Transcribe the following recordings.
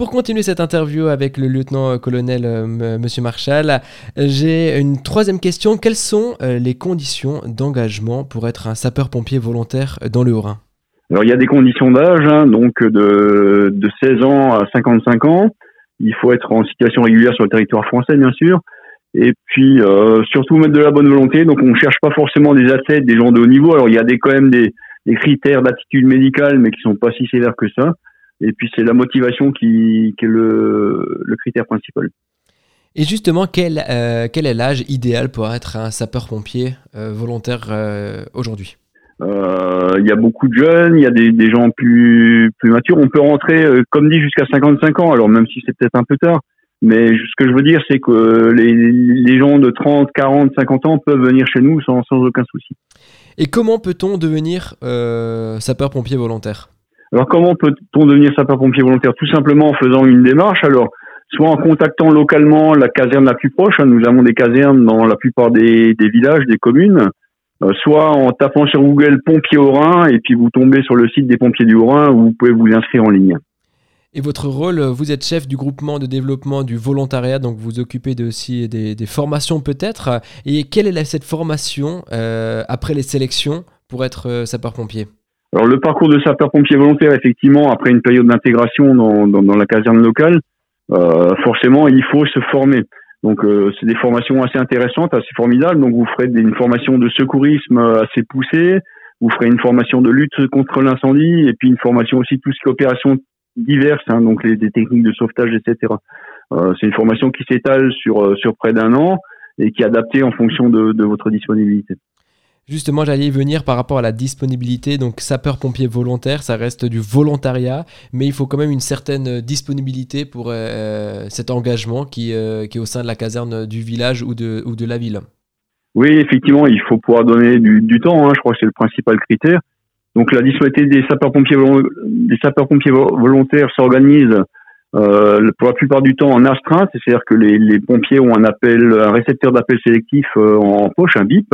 Pour continuer cette interview avec le lieutenant-colonel euh, Monsieur Marshall, j'ai une troisième question. Quelles sont euh, les conditions d'engagement pour être un sapeur-pompier volontaire dans le Haut-Rhin? Alors il y a des conditions d'âge, hein, donc de, de 16 ans à 55 ans. Il faut être en situation régulière sur le territoire français, bien sûr. Et puis euh, surtout mettre de la bonne volonté. Donc on cherche pas forcément des athlètes, des gens de haut niveau. Alors il y a des, quand même des, critères d'attitude médicale, mais qui sont pas si sévères que ça. Et puis c'est la motivation qui, qui est le, le, critère principal. Et justement, quel, euh, quel est l'âge idéal pour être un sapeur-pompier euh, volontaire euh, aujourd'hui? Il y a beaucoup de jeunes, il y a des, des gens plus, plus matures. On peut rentrer, comme dit, jusqu'à 55 ans. Alors même si c'est peut-être un peu tard, mais ce que je veux dire, c'est que les, les, gens de 30, 40, 50 ans peuvent venir chez nous sans, sans aucun souci. Et comment peut-on devenir sapeur-pompier volontaire? Alors comment peut-on devenir sapeur-pompier volontaire Tout simplement en faisant une démarche. Alors soit en contactant localement la caserne la plus proche. Hein, nous avons des casernes dans la plupart des, villages, des communes. Euh, soit en tapant sur Google pompier au Rhin et puis vous tombez sur le site des pompiers du Rhin où vous pouvez vous inscrire en ligne. Et votre rôle, vous êtes chef du groupement de développement du volontariat, donc vous occupez aussi des, formations peut-être. Et quelle est cette formation euh, après les sélections pour être euh, sapeur-pompier? Alors le parcours de sapeur-pompier volontaire, effectivement, après une période d'intégration dans, dans, dans, la caserne locale, euh, forcément, il faut se former. Donc euh, c'est des formations assez intéressantes, assez formidables. Donc vous ferez une formation de secourisme assez poussée, vous ferez une formation de lutte contre l'incendie et puis une formation aussi tout ce qui est opération diverses, hein, donc les, des techniques de sauvetage, etc. Euh, c'est une formation qui s'étale sur, euh, sur près d'un an et qui est adaptée en fonction de, de votre disponibilité. Justement, j'allais y venir par rapport à la disponibilité. Donc, sapeur-pompier volontaire, ça reste du volontariat, mais il faut quand même une certaine disponibilité pour euh, cet engagement qui, euh, qui, est au sein de la caserne du village ou de, la ville. Oui, effectivement, il faut pouvoir donner du, temps. Hein, je crois que c'est le principal critère. Donc la disponibilité des sapeurs-pompiers volontaires s'organise euh, pour la plupart du temps en astreinte, c'est-à-dire que les, pompiers ont un appel, un récepteur d'appel sélectif euh, en poche, un bip,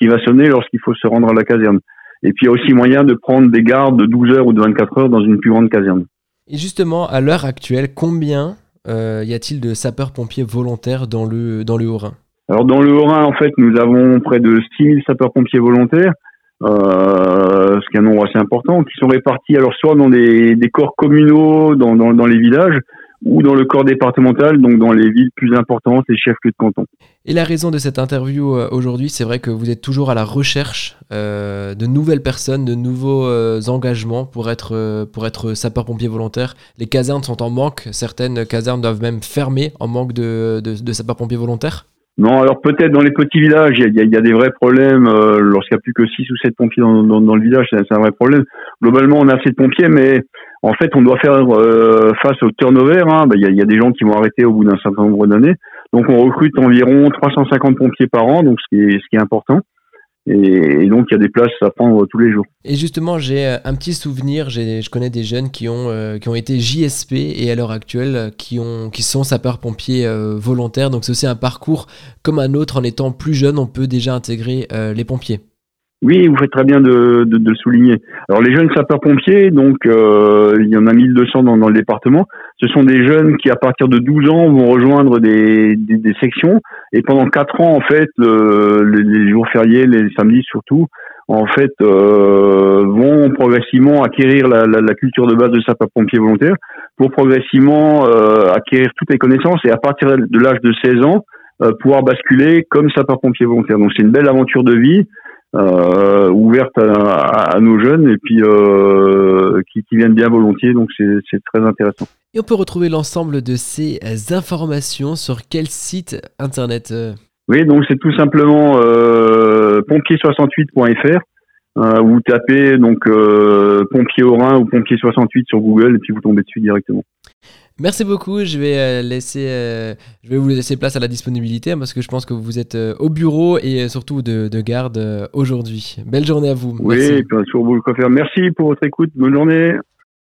qui va sonner lorsqu'il faut se rendre à la caserne. Et puis il y a aussi moyen de prendre des gardes de 12 heures ou de 24 heures dans une plus grande caserne. Et justement, à l'heure actuelle, combien euh, y a-t-il de sapeurs-pompiers volontaires dans le, dans le Haut-Rhin? Alors dans le Haut-Rhin, en fait, nous avons près de 6000 sapeurs-pompiers volontaires euh, ce qui est un nombre assez important, qui sont répartis alors soit dans des, des corps communaux dans, dans, dans, les villages ou dans le corps départemental, donc dans les villes plus importantes, les chefs-lieux de canton. Et la raison de cette interview euh, aujourd'hui, c'est vrai que vous êtes toujours à la recherche euh, de nouvelles personnes, de nouveaux euh, engagements pour être, euh, être sapeur-pompier volontaire. Les casernes sont en manque, certaines casernes doivent même fermer en manque de, de, de sapeurs-pompiers volontaires non, alors peut-être dans les petits villages, il y a, des vrais problèmes. Euh, Lorsqu'il n'y a plus que 6 ou 7 pompiers dans, le village, c'est un vrai problème. Globalement, on a assez de pompiers, mais en fait, on doit faire euh, face au turnover. Hein. Ben, il y, a, y, a, des gens qui vont arrêter au bout d'un certain nombre d'années. Donc, on recrute environ 350 pompiers par an, donc ce qui est, ce qui est important. Et, donc, il y a des places à prendre tous les jours. Et justement, j'ai euh, un petit souvenir. Je connais des jeunes qui ont, euh, qui ont été JSP et à l'heure actuelle qui, ont, qui sont sapeurs-pompiers euh, volontaires. Donc, c'est aussi un parcours comme un autre. En étant plus jeune, on peut déjà intégrer euh, les pompiers. Oui, vous faites très bien de, de, souligner. Alors les jeunes sapeurs-pompiers, donc euh, il y en a 1200 dans, dans, le département. Ce sont des jeunes qui, à partir de 12 ans, vont rejoindre des, des, sections et pendant quatre ans, en fait, les, jours fériés, les samedis surtout, en fait, euh, vont progressivement acquérir la, la, culture de base de sapeurs-pompiers volontaires pour progressivement euh, acquérir toutes les connaissances et à partir de l'âge de 16 ans, pouvoir basculer comme sapeurs-pompiers volontaires. Donc c'est une belle aventure de vie ouverte à, à, nos jeunes et puis euh, qui, qui, viennent bien volontiers, donc c'est très intéressant. Et on peut retrouver l'ensemble de ces informations sur quel site internet Oui, donc c'est tout simplement euh, pompier68.fr. Euh, vous tapez donc euh, pompier au Rhin ou pompier 68 sur Google et puis vous tombez dessus directement. Merci beaucoup. Je vais euh, laisser, euh, je vais vous laisser place à la disponibilité hein, parce que je pense que vous êtes euh, au bureau et surtout de, de garde aujourd'hui. Belle journée à vous. Oui, Merci. bien sûr, vous le Merci pour votre écoute. Bonne journée.